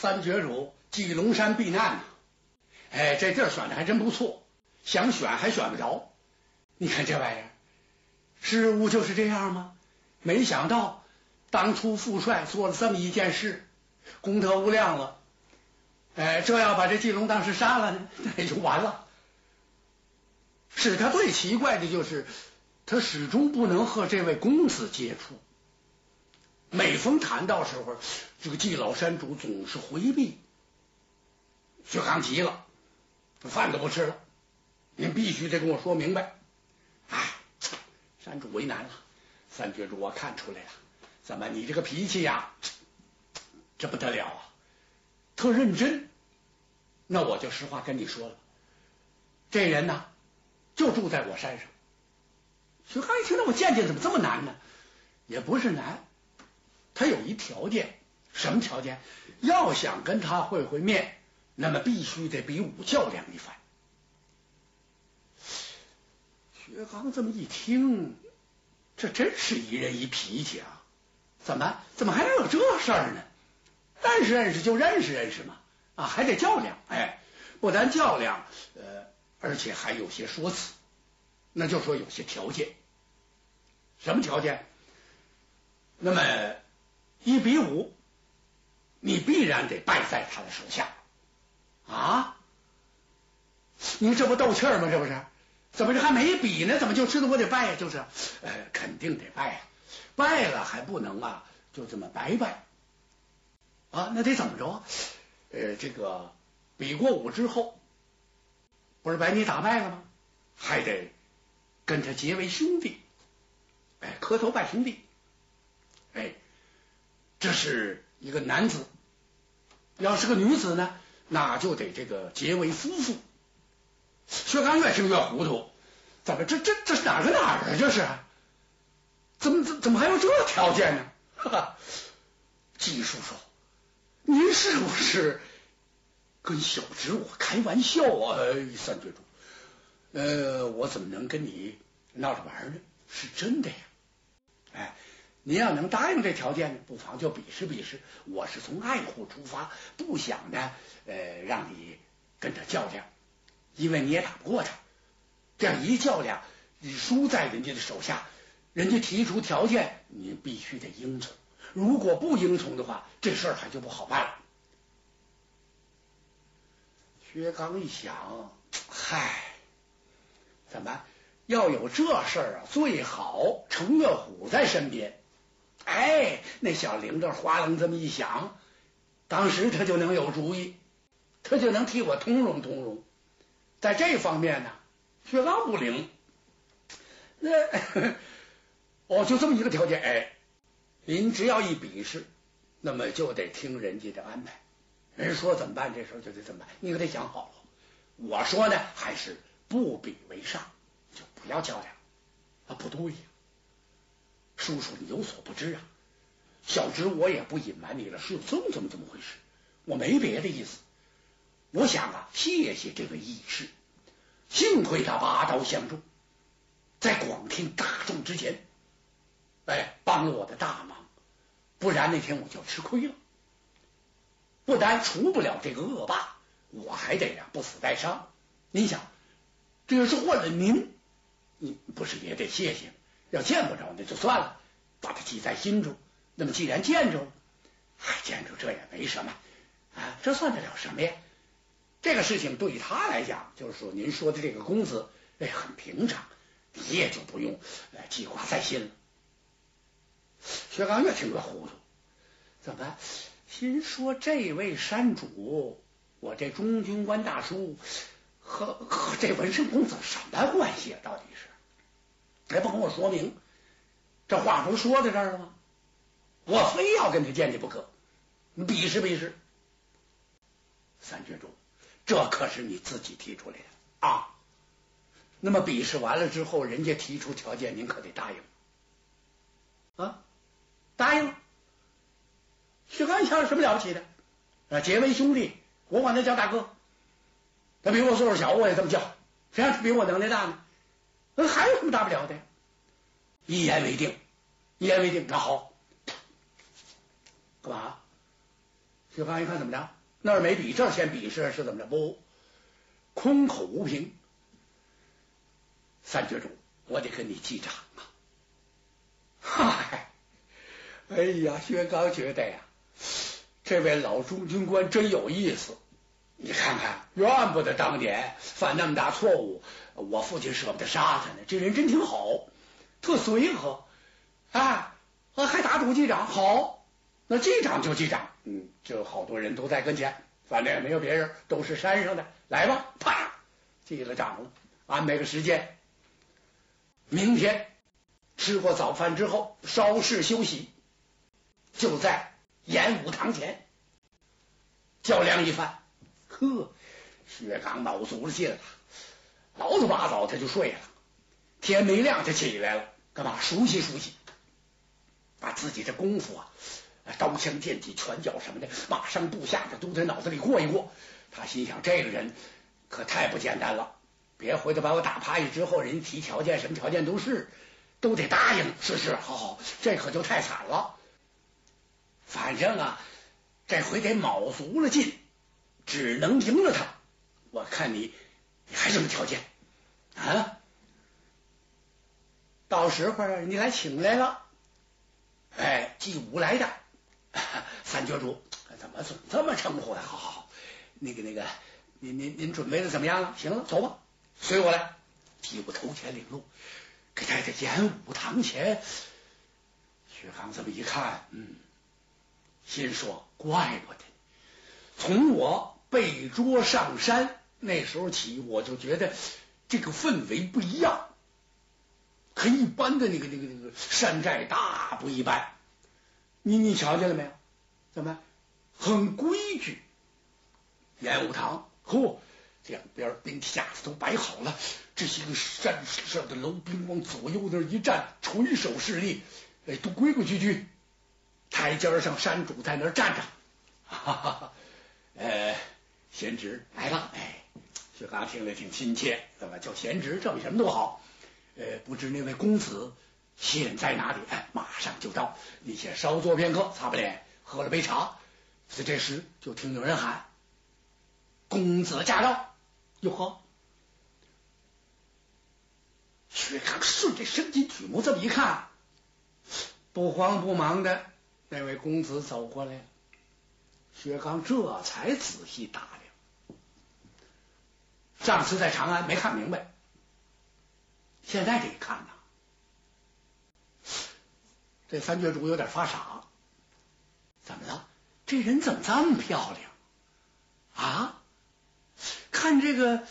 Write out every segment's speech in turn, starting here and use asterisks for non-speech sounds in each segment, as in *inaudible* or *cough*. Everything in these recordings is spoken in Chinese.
三绝主继龙山避难呐，哎，这地儿选的还真不错，想选还选不着。你看这玩意儿，事物就是这样吗？没想到当初副帅做了这么一件事，功德无量了。哎，这要把这季龙当时杀了呢，*laughs* 那就完了。使他最奇怪的就是，他始终不能和这位公子接触。每逢谈到时候，这个季老山主总是回避。薛刚急了，饭都不吃了，您必须得跟我说明白。哎，山主为难了。三绝主，我看出来了，怎么你这个脾气呀，这不得了啊，特认真。那我就实话跟你说了，这人呢，就住在我山上。薛刚一听，那我见见怎么这么难呢？也不是难，他有一条件，什么条件？要想跟他会会面，那么必须得比武较量一番。薛刚这么一听，这真是一人一脾气啊！怎么怎么还能有这事儿呢？认识认识就认识认识嘛，啊，还得较量。哎，不但较量，呃，而且还有些说辞，那就说有些条件。什么条件？那么一比五，你必然得败在他的手下啊！你这不斗气儿吗？这不是？怎么这还没比呢？怎么就知道我得败呀？就是，呃，肯定得败呀！败了还不能啊，就这么白败啊？那得怎么着？呃，这个比过武之后，不是把你打败了吗？还得跟他结为兄弟，哎，磕头拜兄弟，哎，这是一个男子。要是个女子呢，那就得这个结为夫妇。薛刚越听越糊涂，怎么这这这是哪个哪儿啊？这是怎么怎怎么还有这条件呢？哈哈，季叔叔，您是不是跟小侄我开玩笑啊？三绝主，呃，我怎么能跟你闹着玩呢？是真的呀！哎，您要能答应这条件，不妨就比试比试。我是从爱护出发，不想呢，呃，让你跟他较量。因为你也打不过他，这样一较量，你输在人家的手下，人家提出条件，你必须得应从。如果不应从的话，这事儿还就不好办了。薛刚一想，嗨，怎么要有这事儿啊？最好程月虎在身边。哎，那小铃铛哗楞这么一响，当时他就能有主意，他就能替我通融通融。在这方面呢，薛刚不灵。那哦，*laughs* 就这么一个条件，哎，您只要一比试，那么就得听人家的安排。人说怎么办，这时候就得怎么办。你可得想好了。我说呢，还是不比为上，就不要较量。啊，不对呀，叔叔你有所不知啊。小侄我也不隐瞒你了，是有这么这么这么回事。我没别的意思。我想啊，谢谢这位义士，幸亏他拔刀相助，在广听大众之前，哎，帮了我的大忙，不然那天我就吃亏了。不但除不了这个恶霸，我还得呀不死带伤。您想，这要是换了您，你不是也得谢谢？要见不着那就算了，把他记在心中。那么既然见着了，哎，见着这也没什么啊，这算得了什么呀？这个事情对他来讲，就是说您说的这个公子，哎，很平常，你也就不用记挂在心了。薛刚越听越糊涂，怎么？心说这位山主，我这中军官大叔和和这文生公子什么关系啊？到底是？还不跟我说明？这话不是说在这儿了吗？我非要跟他见见不可，你比试比试。三绝主。这可是你自己提出来的啊！那么比试完了之后，人家提出条件，您可得答应啊！答应。薛刚一想，什么了不起的啊？结为兄弟，我管他叫大哥。他比我岁数小，我也这么叫。谁让他比我能耐大呢？那还有什么大不了的？一言为定，一言为定。那好，干嘛？薛刚一看怎么着，那儿没比，这儿先比试是怎么着？不，空口无凭。三绝主，我得跟你记账啊！嗨，哎呀，薛刚觉得呀，这位老中军官真有意思。你看看，怨不得当年犯那么大错误，我父亲舍不得杀他呢。这人真挺好，特随和啊！还打赌记账，好，那记账就记账。嗯，这好多人都在跟前，反正也没有别人，都是山上的。来吧，啪，记了账了，安排个时间。明天吃过早饭之后，稍事休息，就在演武堂前较量一番。呵，薛刚卯足了劲了，老早八早他就睡了，天没亮就起来了，干嘛熟悉熟悉，把自己的功夫啊，刀枪剑戟拳脚什么的，马上部下的都在脑子里过一过。他心想，这个人可太不简单了。别回头把我打趴下之后，人家提条件，什么条件都是，都得答应。是是，好好，这可就太惨了。反正啊，这回得卯足了劲，只能赢了他。我看你，你还什么条件啊？到时候你来请来了，哎，季武来的 *laughs* 三绝主，怎么总这么称呼呀？好好好，那个那个，您您您准备的怎么样了？行了，走吧。随我来，替我头前领路，给带到演武堂前。薛刚这么一看，嗯，心说：怪不得，从我被捉上山那时候起，我就觉得这个氛围不一样，和一般的那个那个那个山寨大不一般。你你瞧见了没有？怎么很规矩？演武堂，嚯！两边兵器架子都摆好了，这些个山上的楼兵往左右那一站，垂手侍立，哎，都规规矩矩。台阶上山主在那儿站着，哈哈哈，呃，贤侄来了，哎，薛刚听了挺亲切，怎么叫贤侄？这比什么都好。呃，不知那位公子现在哪里？哎，马上就到。你先稍坐片刻，擦把脸，喝了杯茶。是这时，就听有人喊：“公子驾到！”哟呵，薛刚顺着声音举目这么一看，不慌不忙的那位公子走过来了。薛刚这才仔细打量，上次在长安没看明白，现在这一看呐，这三绝主有点发傻，怎么了？这人怎么这么漂亮啊？看这个，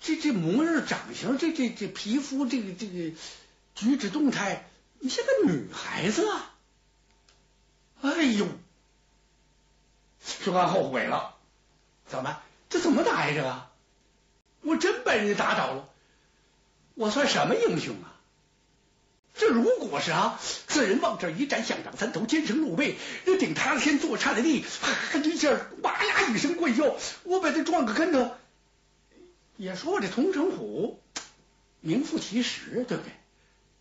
这这模样、长相，这这这皮肤，这个这个举止动态，你像个女孩子啊！哎呦，说完后悔了，怎么？这怎么打呀？这个，我真被人家打倒了，我算什么英雄啊？这如果是啊，此人往这一站，象长三头，肩生鹿背，那顶塌天坐颤的地，啪一下，哇呀一声怪叫，我把他撞个跟头。也说我这同城虎名副其实，对不对？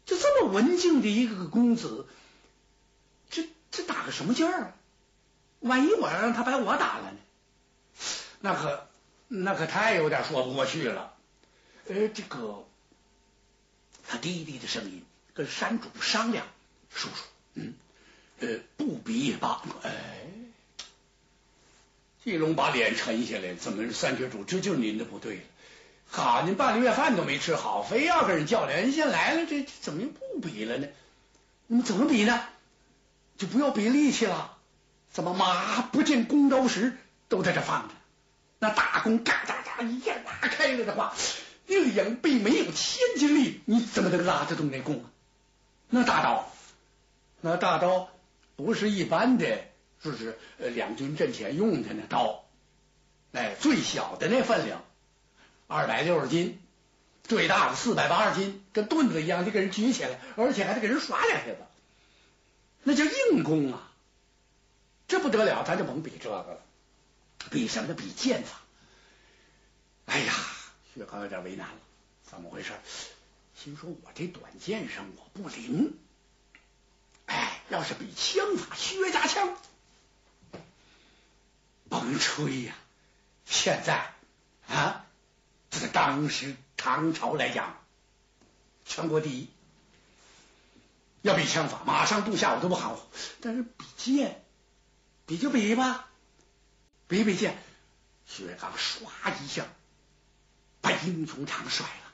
就这么文静的一个公子，这这打个什么劲儿？万一我要让他把我打了呢？那可那可太有点说不过去了。呃，这个他低低的声音跟山主商量，叔叔，嗯，呃，不比也罢。哎，季龙把脸沉下来，怎么三绝主，这就是您的不对了。好，您半个月饭都没吃好，非要跟人较量。人先来了，这怎么又不比了呢？你们怎么比呢？就不要比力气了。怎么马不见弓刀石都在这放着？那大弓嘎哒哒一下拉开了的话，那两臂没有千斤力，你怎么能拉得动那弓啊？那大刀，那大刀不是一般的，就是两军阵前用的那刀，哎，最小的那分量。二百六十斤，最大的四百八十斤，跟盾子一样，得给人举起来，而且还得给人耍两下子，那叫硬功啊！这不得了，咱就甭比这个了，比什么？比剑法。哎呀，薛刚有点为难了，怎么回事？心说我这短剑上我不灵，哎，要是比枪法，薛家枪，甭吹呀！现在啊，这个当时唐朝来讲，全国第一。要比枪法，马上部下我都不含糊。但是比剑，比就比吧，比比剑。薛刚唰一下把英雄长甩了，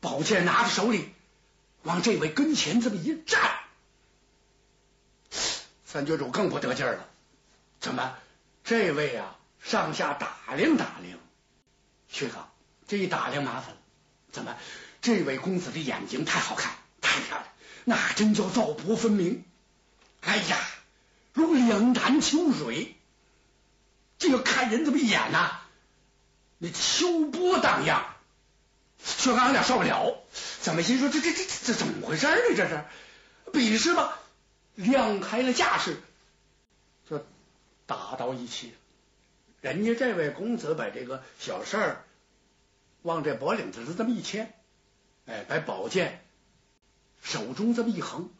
宝剑拿在手里，往这位跟前这么一站，三绝主更不得劲了。怎么，这位啊，上下打量打量，薛刚这一打量麻烦了。怎么，这位公子的眼睛太好看，太漂亮。那真叫皂薄分明，哎呀，如两潭秋水。这个看人这么一眼呐，那秋波荡漾。薛刚有点受不了，怎么心说这这这这怎么回事呢？这是比试吧，亮开了架势，就打到一起。人家这位公子把这个小事儿往这脖领子上这么一牵，哎，把宝剑。手中这么一横，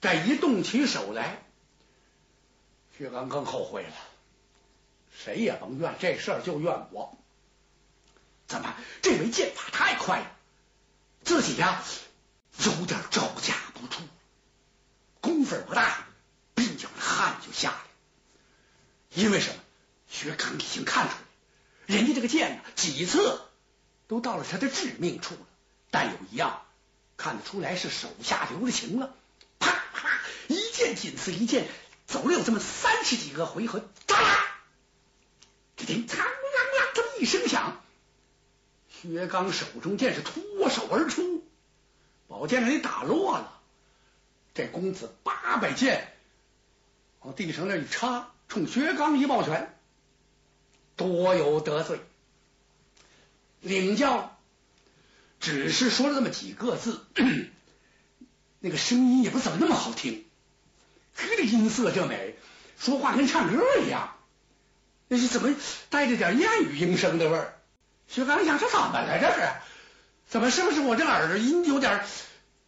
再一动起手来，薛刚更后悔了。谁也甭怨这事儿，就怨我。怎么这位剑法太快了，自己呀有点招架不住，功夫不大，鬓角的汗就下来。因为什么？薛刚已经看出来，人家这个剑呢，几次都到了他的致命处了，但有一样。看得出来是手下留了情了，啪啪，一剑紧似一剑，走了有这么三十几个回合，哒，听“嘡啷啷”这么一声响，薛刚手中剑是脱手而出，宝剑给打落了。这公子八百剑往地上那一插，冲薛刚一抱拳，多有得罪，领教。只是说了这么几个字，*clears throat* 那个声音也不怎么那么好听，这音色这美，说话跟唱歌一样，那是怎么带着点燕语莺声的味儿？薛刚想这怎么了？这是怎么？是不是我这耳音有点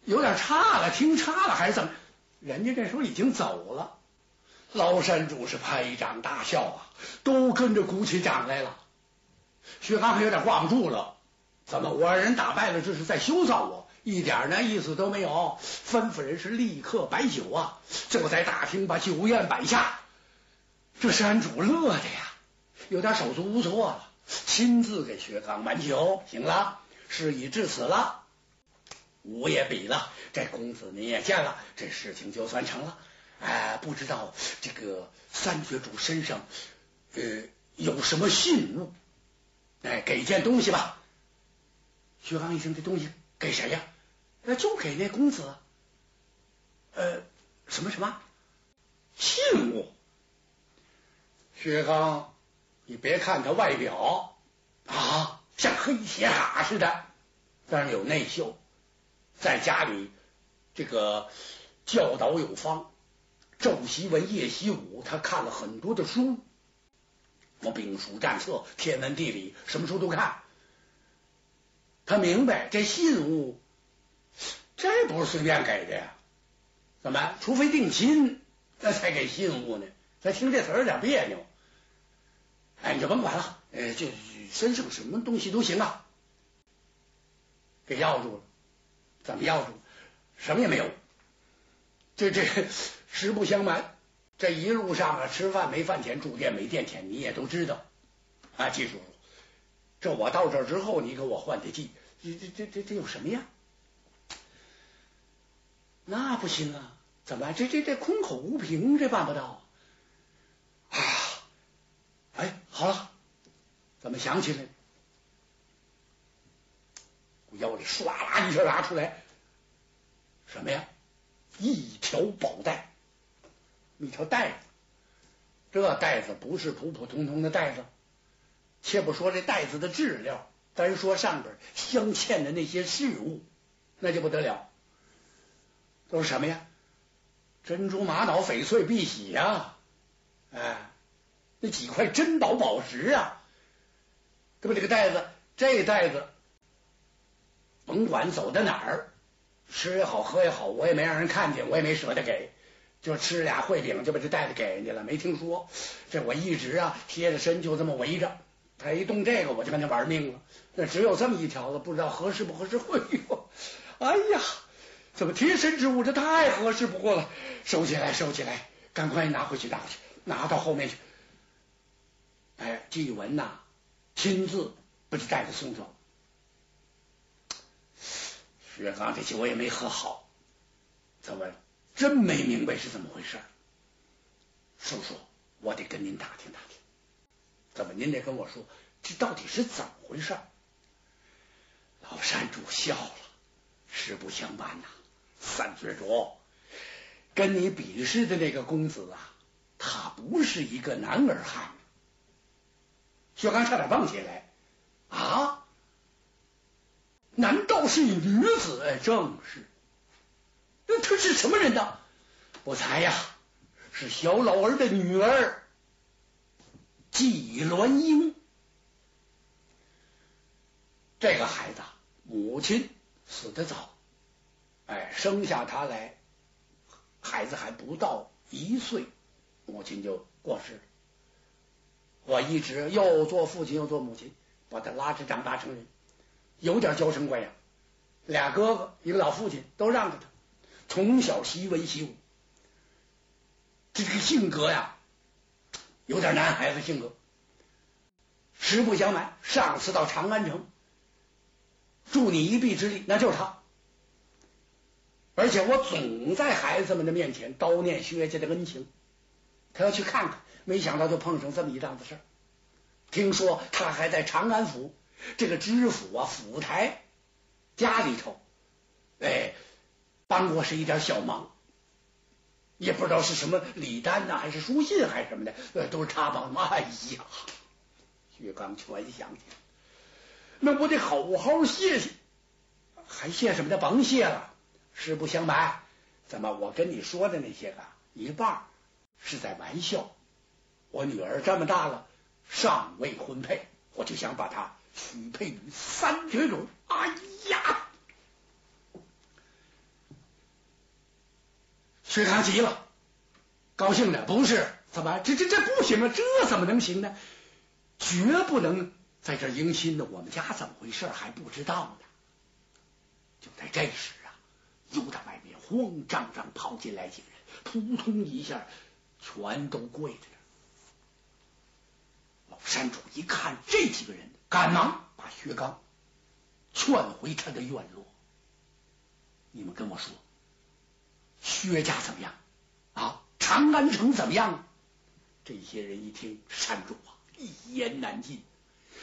有点差了？听差了还是怎么？人家这时候已经走了，老山主是拍掌大笑啊，都跟着鼓起掌来了。薛刚还有点挂不住了。怎么我让人打败了？这是在羞臊我，一点那意思都没有。吩咐人是立刻摆酒啊！就在大厅把酒宴摆下。这山主乐的呀，有点手足无措了，亲自给薛刚满酒。行了，事已至此了，我也比了。这公子你也见了，这事情就算成了。哎，不知道这个三绝主身上呃有什么信物？哎，给件东西吧。薛刚一听，这东西给谁呀？那就给那公子。呃，什么什么信物？薛刚，你别看他外表啊，像黑铁塔似的，但是有内秀，在家里这个教导有方，昼习文，夜习武，他看了很多的书，什么兵书、战策、天文地理，什么书都看。他明白这信物，这不是随便给的呀？怎么？除非定亲，那才给信物呢？他听这词儿有点别扭。哎，你就甭管了，呃，这身上什么东西都行啊。给要住了，怎么要住？什么也没有。这这实不相瞒，这一路上啊，吃饭没饭钱，住店没店钱，你也都知道啊，季叔叔。这我到这之后，你给我换的季。这这这这这有什么呀？那不行啊！怎么这这这空口无凭，这办不到！哎，好了，怎么想起来？我腰里唰啦一下拿出来，什么呀？一条宝带，一条带子。这袋子不是普普通通的袋子，且不说这袋子的质量。单说上边镶嵌的那些饰物，那就不得了，都是什么呀？珍珠、玛瑙、翡翠、碧玺呀，哎，那几块珍宝宝石啊，这不这个袋子，这袋子，甭管走到哪儿，吃也好，喝也好，我也没让人看见，我也没舍得给，就吃俩烩饼就把这袋子给人家了，没听说。这我一直啊贴着身就这么围着，他一动这个我就跟他玩命了。那只有这么一条子，不知道合适不合适。哎呦，哎呀，怎么贴身之物这太合适不过了？收起来，收起来，赶快拿回去，拿去，拿到后面去。哎，季文呐，亲自把这袋子送走。薛刚这酒我也没喝好，怎么真没明白是怎么回事？叔叔，我得跟您打听打听。怎么您得跟我说，这到底是怎么回事？老山主笑了，实不相瞒呐，三郡主，跟你比试的那个公子啊，他不是一个男儿汉。薛刚差点蹦起来啊！难道是女子？正是。那她是什么人呢？我猜呀，是小老儿的女儿季鸾英。这个孩子母亲死的早，哎，生下他来，孩子还不到一岁，母亲就过世了。我一直又做父亲又做母亲，把他拉扯长大成人。有点娇生惯养，俩哥哥一个老父亲都让着他，从小习文习武，这个性格呀，有点男孩子性格。实不相瞒，上次到长安城助你一臂之力，那就是他。而且我总在孩子们的面前叨念薛家的恩情，他要去看看，没想到就碰上这么一档子事儿。听说他还在长安府。这个知府啊，府台家里头，哎，帮过是一点小忙，也不知道是什么礼单呐，还是书信，还是什么的，呃，都是他帮忙。哎呀，薛刚全想起来，那我得好好谢谢，还谢什么的？甭谢了。实不相瞒，怎么我跟你说的那些个一半是在玩笑。我女儿这么大了，尚未婚配，我就想把她。许配于三绝种，哎呀！薛康急了，高兴的不是怎么？这这这不行啊！这怎么能行呢？绝不能在这迎亲呢！我们家怎么回事还不知道呢？就在这时啊，又在外面慌张张跑进来几个人，扑通一下，全都跪着。老山主一看这几个人。赶忙把薛刚劝回他的院落。你们跟我说，薛家怎么样？啊，长安城怎么样？这些人一听，山主啊，一言难尽。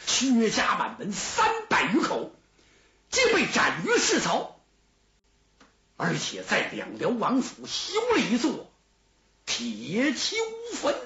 薛家满门三百余口，皆被斩于市曹，而且在两辽王府修了一座铁丘坟。